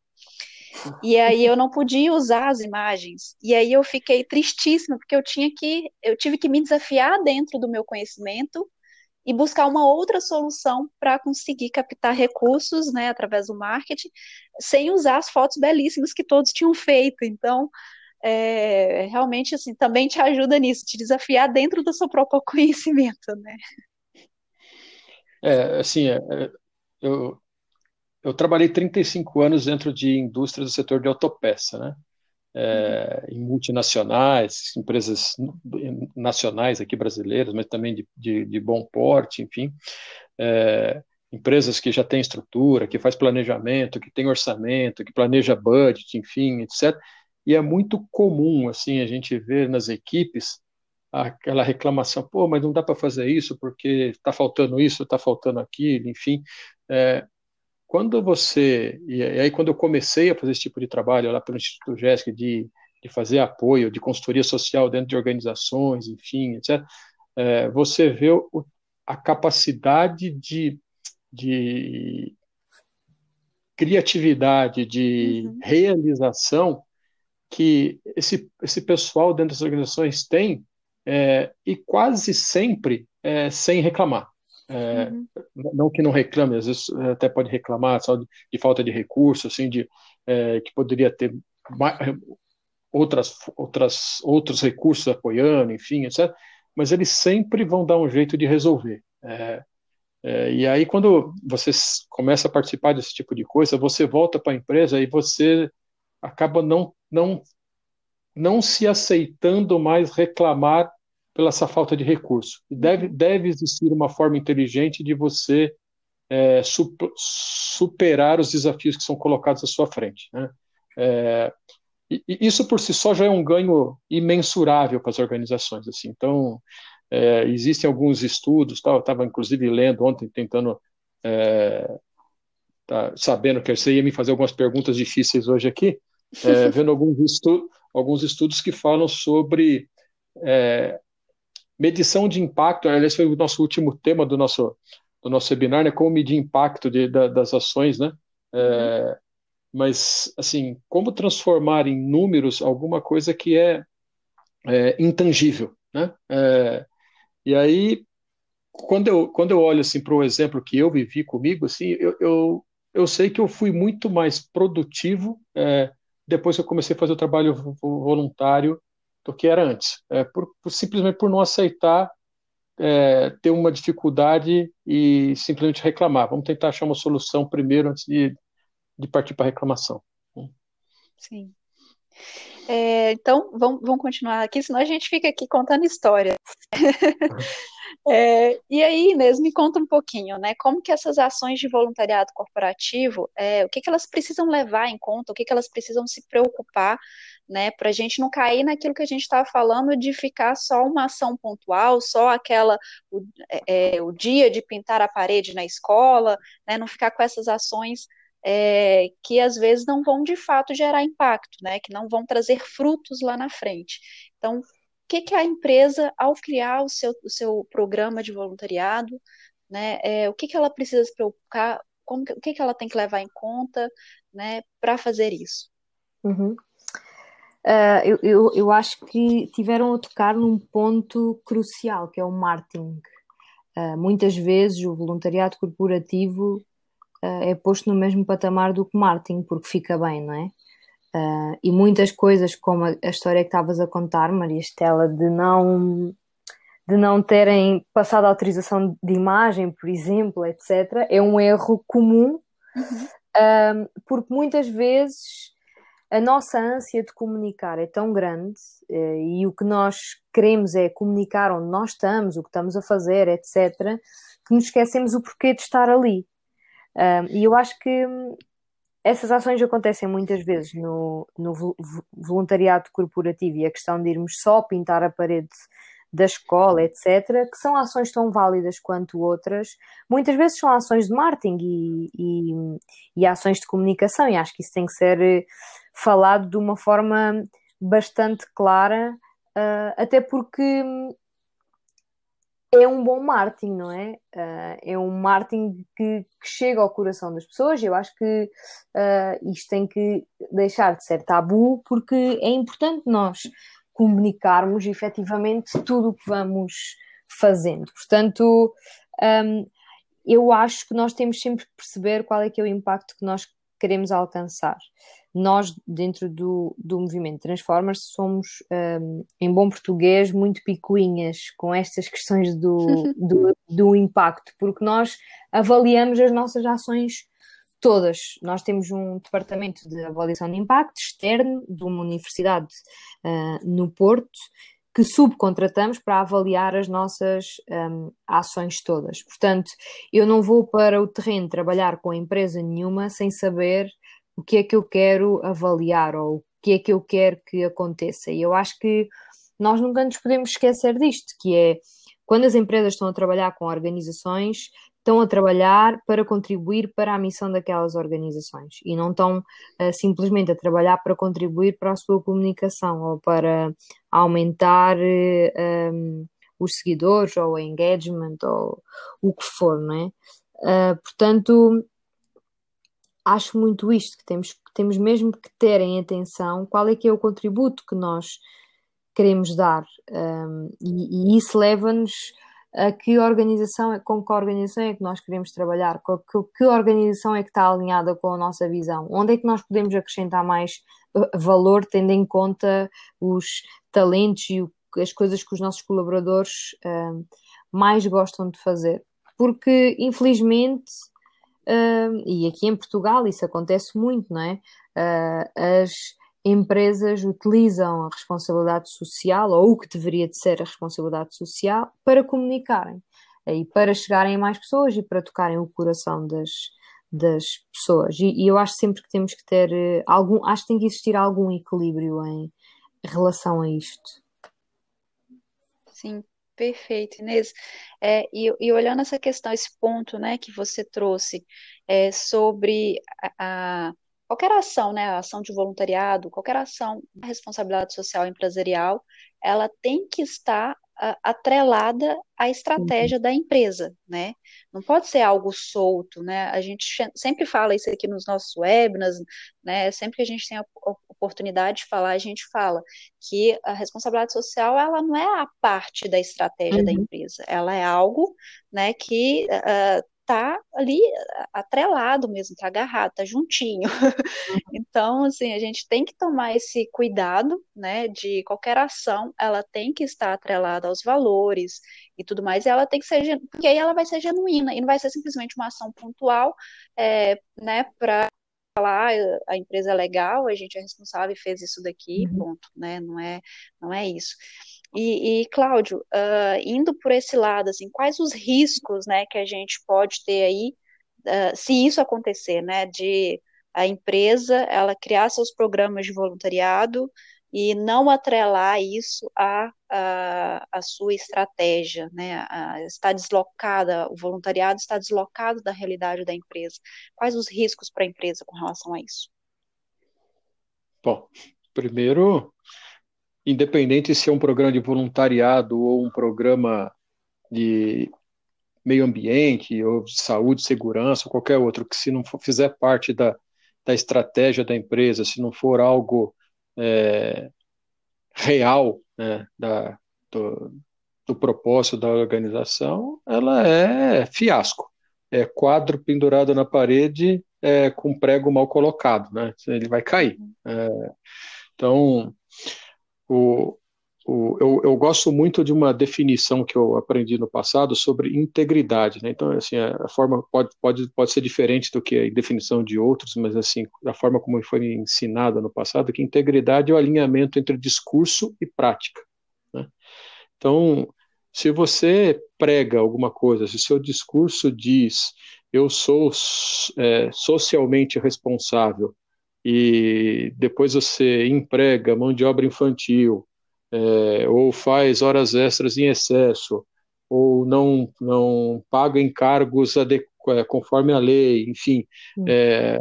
E aí eu não podia usar as imagens. E aí eu fiquei tristíssima, porque eu tinha que, eu tive que me desafiar dentro do meu conhecimento e buscar uma outra solução para conseguir captar recursos, né, através do marketing, sem usar as fotos belíssimas que todos tinham feito. Então, é, realmente, assim, também te ajuda nisso, te desafiar dentro do seu próprio conhecimento, né? É, assim, é, é eu, eu trabalhei 35 anos dentro de indústria do setor de autopeça, né? É, em multinacionais, empresas nacionais aqui brasileiras, mas também de, de, de bom porte, enfim, é, empresas que já têm estrutura, que faz planejamento, que tem orçamento, que planeja budget, enfim, etc. E é muito comum, assim, a gente ver nas equipes aquela reclamação, pô, mas não dá para fazer isso porque está faltando isso, está faltando aquilo, enfim. É, quando você, e aí quando eu comecei a fazer esse tipo de trabalho lá pelo Instituto GESC, de, de fazer apoio, de consultoria social dentro de organizações, enfim, etc., é, você vê o, a capacidade de, de criatividade, de uhum. realização que esse, esse pessoal dentro das organizações tem, é, e quase sempre é, sem reclamar. É, uhum. Não que não reclame, às vezes é, até pode reclamar só de, de falta de recurso, assim, de é, que poderia ter mais, outras, outras, outros recursos apoiando, enfim, etc. Mas eles sempre vão dar um jeito de resolver. É, é, e aí, quando você começa a participar desse tipo de coisa, você volta para a empresa e você acaba não, não, não se aceitando mais reclamar pela essa falta de recurso. E deve, deve existir uma forma inteligente de você é, superar os desafios que são colocados à sua frente. Né? É, e, e isso por si só já é um ganho imensurável para as organizações. Assim. Então, é, existem alguns estudos, tal, eu estava inclusive lendo ontem, tentando, é, tá, sabendo que você ia me fazer algumas perguntas difíceis hoje aqui, é, vendo alguns, estu alguns estudos que falam sobre é, medição de impacto, aliás, foi o nosso último tema do nosso, do nosso webinar, né? Como medir impacto de, da, das ações, né? É, mas, assim, como transformar em números alguma coisa que é, é intangível, né? É, e aí, quando eu, quando eu olho, assim, para o exemplo que eu vivi comigo, assim, eu, eu, eu sei que eu fui muito mais produtivo é, depois que eu comecei a fazer o trabalho voluntário do que era antes, é, por, por, simplesmente por não aceitar é, ter uma dificuldade e simplesmente reclamar. Vamos tentar achar uma solução primeiro antes de, de partir para a reclamação. Sim. É, então, vamos, vamos continuar aqui, senão a gente fica aqui contando história. é, e aí, Inês, me conta um pouquinho, né? Como que essas ações de voluntariado corporativo, é, o que, que elas precisam levar em conta, o que, que elas precisam se preocupar, né? Para a gente não cair naquilo que a gente estava falando de ficar só uma ação pontual, só aquela o, é, é, o dia de pintar a parede na escola, né? Não ficar com essas ações é, que às vezes não vão de fato gerar impacto, né, que não vão trazer frutos lá na frente. Então, o que, que a empresa, ao criar o seu, o seu programa de voluntariado, né, é, o que, que ela precisa se preocupar, como, o que, que ela tem que levar em conta né, para fazer isso? Uhum. Uh, eu, eu, eu, acho que tiveram a tocar num ponto crucial, que é o marketing. Uh, muitas vezes o voluntariado corporativo é posto no mesmo patamar do que marketing, porque fica bem, não é? Uh, e muitas coisas, como a, a história que estavas a contar, Maria Estela, de não, de não terem passado a autorização de imagem, por exemplo, etc., é um erro comum, uhum. uh, porque muitas vezes a nossa ânsia de comunicar é tão grande uh, e o que nós queremos é comunicar onde nós estamos, o que estamos a fazer, etc., que nos esquecemos o porquê de estar ali. Um, e eu acho que essas ações acontecem muitas vezes no, no voluntariado corporativo e a questão de irmos só pintar a parede da escola, etc., que são ações tão válidas quanto outras, muitas vezes são ações de marketing e, e, e ações de comunicação, e acho que isso tem que ser eh, falado de uma forma bastante clara, uh, até porque é um bom marketing, não é? Uh, é um marketing que, que, chega ao coração das pessoas. Eu acho que uh, isto tem que deixar de ser tabu, porque é importante nós comunicarmos efetivamente tudo o que vamos fazendo. Portanto, um, eu acho que nós temos sempre que perceber qual é que é o impacto que nós queremos alcançar nós, dentro do, do movimento Transformers, somos, um, em bom português, muito picuinhas com estas questões do, do, do, impacto, porque nós avaliamos as nossas ações todas. Nós temos um departamento de avaliação de impacto externo de uma universidade uh, no Porto que subcontratamos para avaliar as nossas um, ações todas. Portanto, eu não vou para o terreno trabalhar com empresa nenhuma sem saber o que é que eu quero avaliar ou o que é que eu quero que aconteça. E eu acho que nós nunca nos podemos esquecer disto, que é quando as empresas estão a trabalhar com organizações, estão a trabalhar para contribuir para a missão daquelas organizações e não estão uh, simplesmente a trabalhar para contribuir para a sua comunicação ou para aumentar uh, eh, um, os seguidores ou o engagement ou o que for, não é? Uh, portanto, acho muito isto, que temos, temos mesmo que ter em atenção qual é que é o contributo que nós queremos dar. Um, e, e, isso leva-nos a que organização, é, com que organização é que nós queremos trabalhar, com que, que organização é que está alinhada com a nossa visão, onde é que nós podemos acrescentar mais uh, valor, tendo em conta os talentos e as coisas que os nossos colaboradores uh, mais gostam de fazer. Porque, infelizmente, Uh, e aqui em Portugal isso acontece muito, não é? Uh, as empresas utilizam a responsabilidade social, ou o que deveria de ser a responsabilidade social, para comunicarem e para chegarem a mais pessoas e para tocarem o coração das, das pessoas. E, e eu acho sempre que temos que ter uh, algum, acho que tem que existir algum equilíbrio em relação a isto. Sim, Perfeito, Inês. É, e, e, olhando essa questão, esse ponto, né, que você trouxe é, sobre a, a, qualquer ação, né, a ação de voluntariado, qualquer ação de responsabilidade social empresarial, ela tem que estar a, atrelada à estratégia uhum. da empresa, né? Não pode ser algo solto, né? A gente sempre fala isso aqui nos nossos webinars, né? Sempre que a gente tem a oportunidade de falar, a gente fala que a responsabilidade social ela não é a parte da estratégia uhum. da empresa, ela é algo, né, que uh, tá ali atrelado mesmo, tá agarrado, tá juntinho. Uhum. Então, assim, a gente tem que tomar esse cuidado, né, de qualquer ação, ela tem que estar atrelada aos valores e tudo mais, e ela tem que ser, porque aí ela vai ser genuína, e não vai ser simplesmente uma ação pontual, é, né, para falar ah, a empresa é legal, a gente é responsável e fez isso daqui, uhum. ponto, né? Não é, não é isso. E, e Cláudio, uh, indo por esse lado, assim, quais os riscos, né, que a gente pode ter aí, uh, se isso acontecer, né, de a empresa ela criar seus programas de voluntariado e não atrelar isso à, sua estratégia, né? A, está deslocada, o voluntariado está deslocado da realidade da empresa. Quais os riscos para a empresa com relação a isso? Bom, primeiro, independente se é um programa de voluntariado ou um programa de meio ambiente ou de saúde, segurança, ou qualquer outro, que se não for, fizer parte da, da estratégia da empresa, se não for algo é, real né, da, do, do propósito da organização, ela é fiasco. É quadro pendurado na parede é, com prego mal colocado, né? Ele vai cair. É, então, o, o, eu, eu, gosto muito de uma definição que eu aprendi no passado sobre integridade. Né? Então, assim, a, forma pode, pode, pode ser diferente do que a definição de outros, mas assim, a forma como foi ensinada no passado, que integridade é o alinhamento entre discurso e prática. Né? Então, se você prega alguma coisa, se seu discurso diz eu sou é, socialmente responsável e depois você emprega mão de obra infantil é, ou faz horas extras em excesso, ou não, não paga encargos é, conforme a lei, enfim. Hum. É,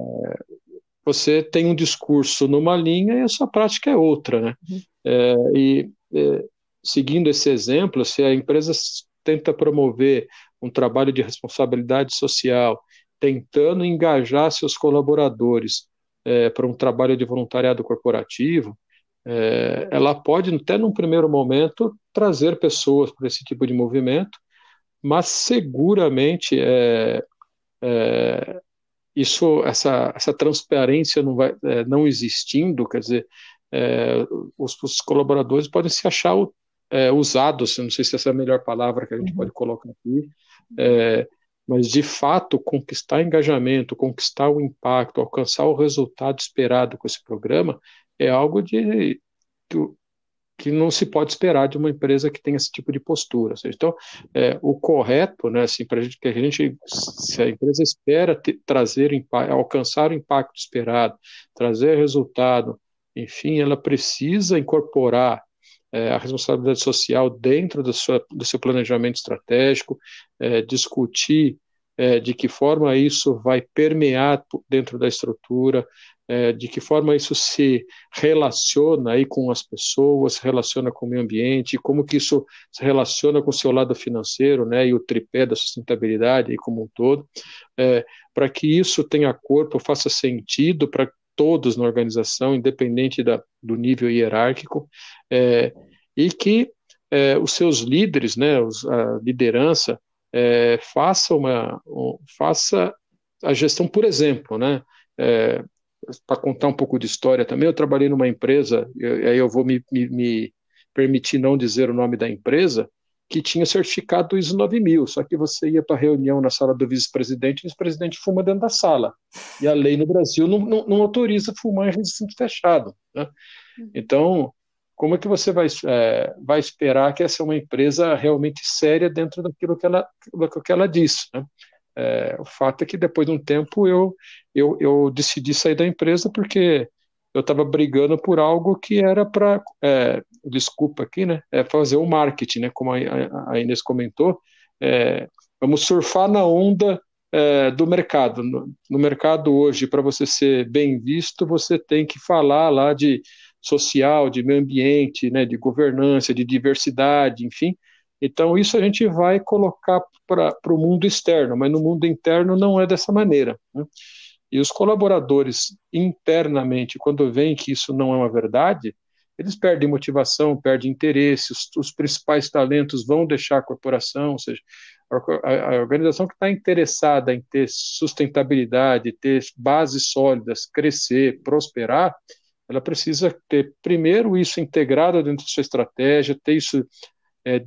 você tem um discurso numa linha e a sua prática é outra, né? Uhum. É, e é, seguindo esse exemplo, se a empresa tenta promover um trabalho de responsabilidade social, tentando engajar seus colaboradores é, para um trabalho de voluntariado corporativo, é, ela pode, até num primeiro momento, trazer pessoas para esse tipo de movimento, mas seguramente é, é, isso, essa, essa transparência não, vai, é, não existindo, quer dizer, é, os, os, colaboradores podem se achar é, usados, não sei se essa é a melhor palavra que a gente uhum. pode colocar aqui, mas de fato conquistar engajamento, conquistar o impacto, alcançar o resultado esperado com esse programa, é algo de que, não se pode esperar de uma empresa que tem esse tipo de postura. Seja, então, é, o correto, né, assim, para que a gente, se a empresa espera ter, trazer, alcançar o impacto esperado, trazer resultado, enfim, ela precisa incorporar é, a responsabilidade social dentro do, sua, do seu planejamento estratégico, é, discutir é, de que forma isso vai permear dentro da estrutura, é, de que forma isso se relaciona aí com as pessoas, se relaciona com o meio ambiente, como que isso se relaciona com o seu lado financeiro, né, e o tripé da sustentabilidade aí como um todo, é, para que isso tenha corpo, faça sentido para todos na organização, independente da, do nível hierárquico, é, e que é, os seus líderes, né, os, a liderança, é, faça uma, faça a gestão por exemplo, né, é, para contar um pouco de história também, eu trabalhei numa empresa, e aí eu vou me, me, me, permitir não dizer o nome da empresa, que tinha certificado ISO 9000, só que você ia para a reunião na sala do vice-presidente e o vice-presidente fuma dentro da sala. E a lei no Brasil não, não, não autoriza fumar em recinto fechado. Né? Uhum. Então, como é que você vai, é, vai esperar que essa é uma empresa realmente séria dentro daquilo que ela, daquilo que ela diz? Né? É, o fato é que depois de um tempo eu, eu, eu decidi sair da empresa porque eu estava brigando por algo que era para, é, desculpa aqui, né, é fazer o marketing, né, como a, Inês comentou, é, vamos surfar na onda é, do mercado. No, no mercado hoje, para você ser bem visto, você tem que falar lá de social, de meio ambiente, né, de governança, de diversidade, enfim, então, isso a gente vai colocar para o mundo externo, mas no mundo interno não é dessa maneira. Né? E os colaboradores internamente, quando veem que isso não é uma verdade, eles perdem motivação, perdem interesse, os, os principais talentos vão deixar a corporação, ou seja, a, a organização que está interessada em ter sustentabilidade, ter bases sólidas, crescer, prosperar, ela precisa ter primeiro isso integrado dentro da sua estratégia, ter isso é,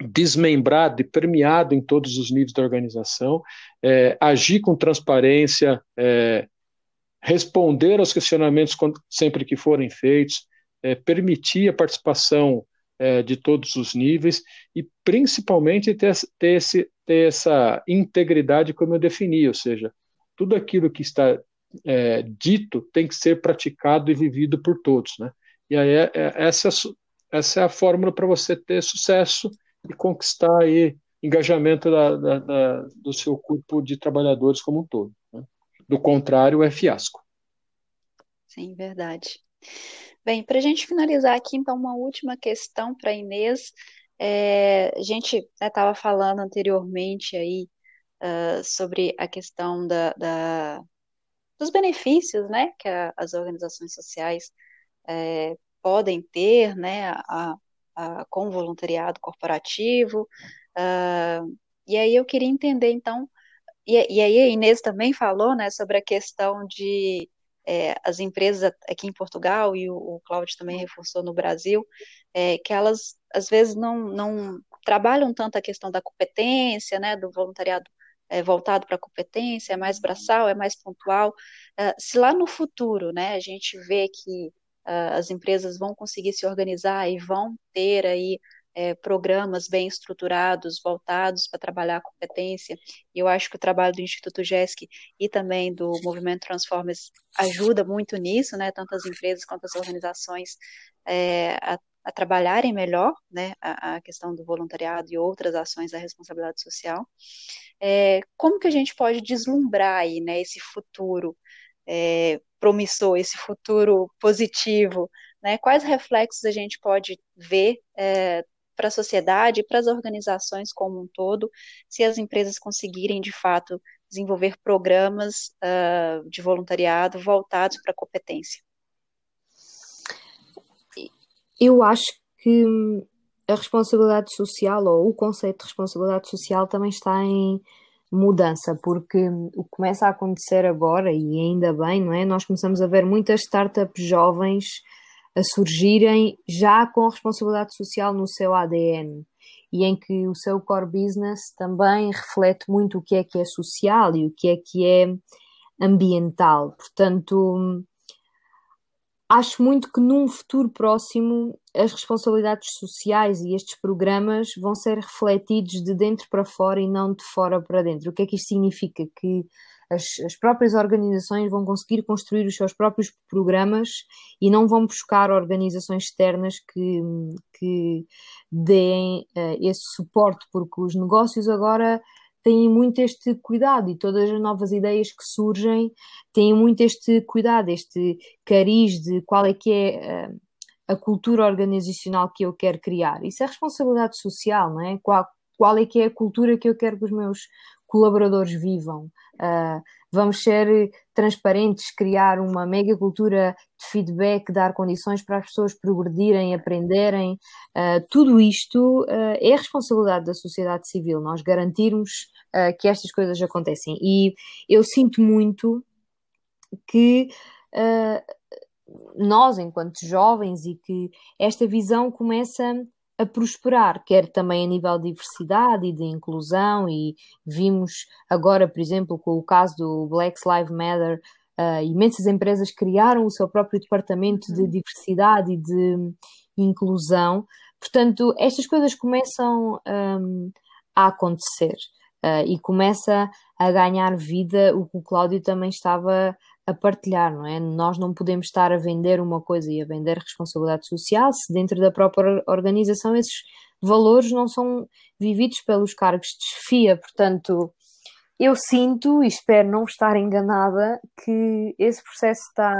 desmembrado e permeado em todos os níveis da organização, é, agir com transparência, é, responder aos questionamentos sempre que forem feitos, é, permitir a participação é, de todos os níveis e principalmente ter, ter, esse, ter essa integridade como eu defini, ou seja, tudo aquilo que está é, dito tem que ser praticado e vivido por todos, né? E aí é essa, essa é a fórmula para você ter sucesso e conquistar aí engajamento da, da, da, do seu corpo de trabalhadores como um todo. Né? Do contrário, é fiasco. Sim, verdade. Bem, para a gente finalizar aqui, então, uma última questão para Inês. É, a gente estava né, falando anteriormente aí uh, sobre a questão da, da, dos benefícios, né, que a, as organizações sociais é, podem ter, né, a, a, com voluntariado corporativo. Uh, e aí eu queria entender, então, e, e aí a Inês também falou, né, sobre a questão de é, as empresas aqui em Portugal, e o, o Cláudio também reforçou no Brasil, é, que elas às vezes não, não trabalham tanto a questão da competência, né, do voluntariado é, voltado para a competência, é mais braçal, é mais pontual. Uh, se lá no futuro, né, a gente vê que uh, as empresas vão conseguir se organizar e vão ter aí é, programas bem estruturados, voltados para trabalhar a competência. E eu acho que o trabalho do Instituto GESC e também do Movimento Transformers ajuda muito nisso, né? Tanto as empresas quanto as organizações é, a, a, trabalharem melhor, né? A, a, questão do voluntariado e outras ações da responsabilidade social. É, como que a gente pode deslumbrar aí, né? Esse futuro é, promissor, esse futuro positivo, né? Quais reflexos a gente pode ver é, para a sociedade e para as organizações como um todo, se as empresas conseguirem, de fato, desenvolver programas uh, de voluntariado voltados para a competência? Eu acho que a responsabilidade social, ou o conceito de responsabilidade social, também está em mudança, porque o que começa a acontecer agora, e ainda bem, não é? Nós começamos a ver muitas startups jovens a surgirem já com responsabilidade social no seu ADN e em que o seu core business também reflete muito o que é que é social e o que é que é ambiental. Portanto, acho muito que num futuro próximo as responsabilidades sociais e estes programas vão ser refletidos de dentro para fora e não de fora para dentro. O que é que isto significa? Que as, as próprias organizações vão conseguir construir os seus próprios programas e não vão buscar organizações externas que, que deem uh, esse suporte, porque os negócios agora têm muito este cuidado e todas as novas ideias que surgem têm muito este cuidado, este cariz de qual é que é uh, a cultura organizacional que eu quero criar. Isso é responsabilidade social, não é? Qual, qual é que é a cultura que eu quero que os meus colaboradores vivam. Uh, vamos ser transparentes, criar uma mega cultura de feedback, dar condições para as pessoas progredirem, aprenderem. Uh, tudo isto uh, é responsabilidade da sociedade civil, nós garantirmos que estas coisas acontecem. E eu sinto muito que nós, enquanto jovens, e que esta visão começa a prosperar, quer também a nível de diversidade e de inclusão, e vimos agora, por exemplo, com o caso do Black Lives Matter, uh, imensas empresas criaram o seu próprio departamento de uhum. diversidade e de inclusão. Portanto, estas coisas começam um, a acontecer uh, e começa a ganhar vida o que o Cláudio também estava a partilhar, não é? Nós não podemos estar a vender uma coisa e a vender responsabilidade social se dentro da própria organização esses valores não são vividos pelos cargos de chefia. Portanto, eu sinto e espero não estar enganada que esse processo está,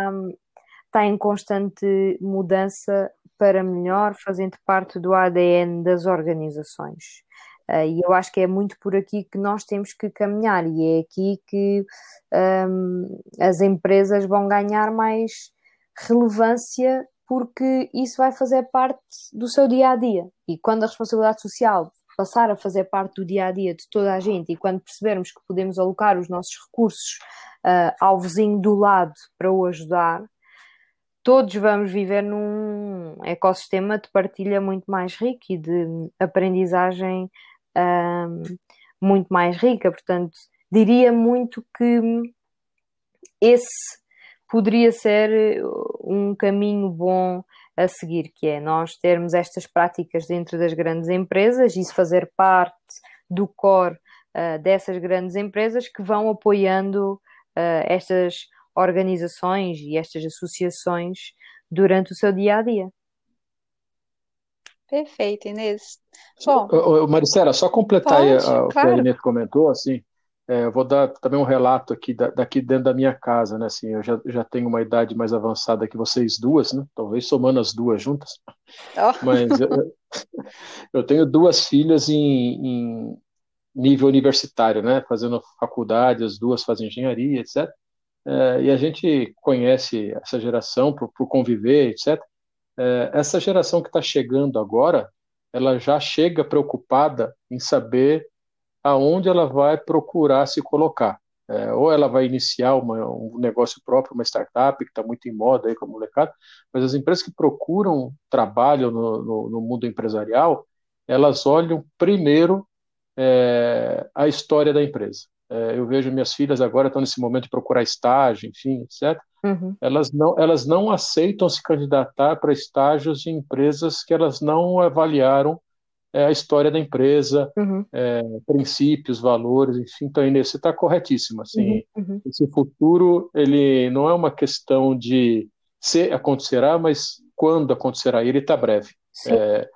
está em constante mudança para melhor, fazendo parte do ADN das organizações. Uh, e eu acho que é muito por aqui que nós temos que caminhar, e é aqui que um, as empresas vão ganhar mais relevância, porque isso vai fazer parte do seu dia a dia. E quando a responsabilidade social passar a fazer parte do dia a dia de toda a gente, e quando percebermos que podemos alocar os nossos recursos uh, ao vizinho do lado para o ajudar, todos vamos viver num ecossistema de partilha muito mais rico e de aprendizagem um, muito mais rica. Portanto, diria muito que esse poderia ser um caminho bom a seguir, que é nós termos estas práticas dentro das grandes empresas, isso fazer parte do core uh, dessas grandes empresas que vão apoiando uh, estas organizações e estas associações durante o seu dia a dia. Perfeito, Inês. Bom, ô, Maricela, só completar pode, aí, o que a Inês comentou, assim, é, eu vou dar também um relato aqui da, daqui dentro da minha casa, né? Assim, eu já, já tenho uma idade mais avançada que vocês duas, né? Talvez somando as duas juntas. Oh. Mas eu, eu, tenho duas filhas em, em, nível universitário, né? Fazendo faculdade, as duas fazem engenharia, etc. É, e a gente conhece essa geração por, por conviver, etc. É, essa geração que está chegando agora, ela já chega preocupada em saber aonde ela vai procurar se colocar. É, ou ela vai iniciar uma, um negócio próprio, uma startup, que está muito em moda aí com a molecada, mas as empresas que procuram trabalho no, no, no mundo empresarial, elas olham primeiro é, a história da empresa. É, eu vejo minhas filhas agora estão nesse momento de procurar estágio, enfim, etc. Uhum. Elas, não, elas não aceitam se candidatar para estágios de empresas que elas não avaliaram é a história da empresa, uhum. é, princípios, valores, enfim. Então, Inês, você está corretíssima. Assim, uhum, uhum. Esse futuro, ele não é uma questão de se acontecerá, mas quando acontecerá. Ele está breve. É,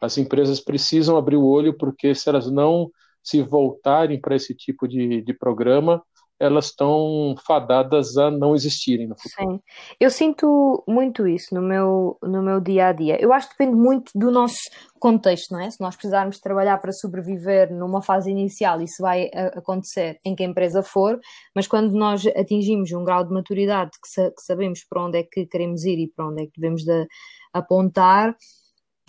as empresas precisam abrir o olho, porque se elas não se voltarem para esse tipo de, de programa, elas estão fadadas a não existirem no futuro. Sim, eu sinto muito isso no meu, no meu dia a dia. Eu acho que depende muito do nosso contexto, não é? Se nós precisarmos trabalhar para sobreviver numa fase inicial, isso vai acontecer em que empresa for, mas quando nós atingimos um grau de maturidade que, sa que sabemos para onde é que queremos ir e para onde é que devemos de apontar,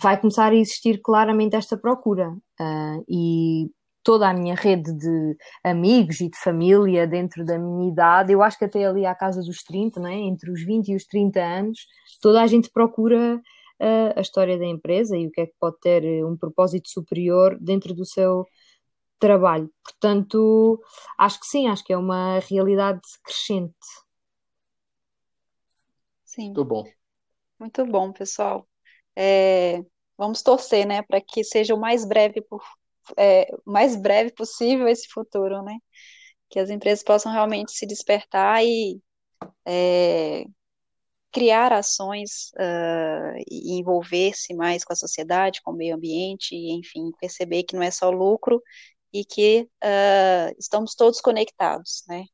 vai começar a existir claramente esta procura. Uh, e toda a minha rede de amigos e de família dentro da minha idade, eu acho que até ali à casa dos 30, né, entre os 20 e os 30 anos, toda a gente procura uh, a história da empresa e o que é que pode ter eh, um propósito superior dentro do seu trabalho. Portanto, acho que sim, acho que é uma realidade crescente. Sim. Muito bom. Muito bom, pessoal. É, vamos torcer, né, para que seja o mais breve por, é, mais breve possível esse futuro, né? Que as empresas possam realmente se despertar e é, criar ações uh, e envolver-se mais com a sociedade, com o meio ambiente, e, enfim, perceber que não é só lucro e que uh, estamos todos conectados, né?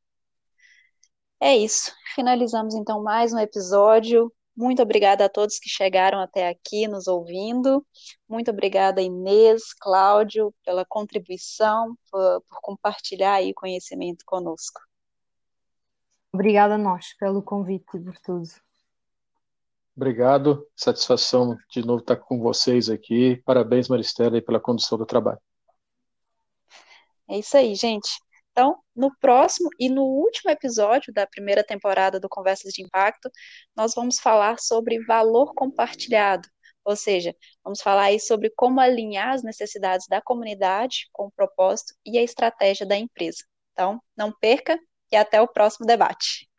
É isso. Finalizamos então mais um episódio. Muito obrigada a todos que chegaram até aqui nos ouvindo. Muito obrigada, Inês, Cláudio, pela contribuição, por, por compartilhar aí conhecimento conosco. Obrigada a nós pelo convite e por tudo. Obrigado, satisfação de novo estar com vocês aqui. Parabéns, Maristela, pela condução do trabalho. É isso aí, gente. Então, no próximo e no último episódio da primeira temporada do Conversas de Impacto, nós vamos falar sobre valor compartilhado, ou seja, vamos falar aí sobre como alinhar as necessidades da comunidade com o propósito e a estratégia da empresa. Então, não perca e até o próximo debate.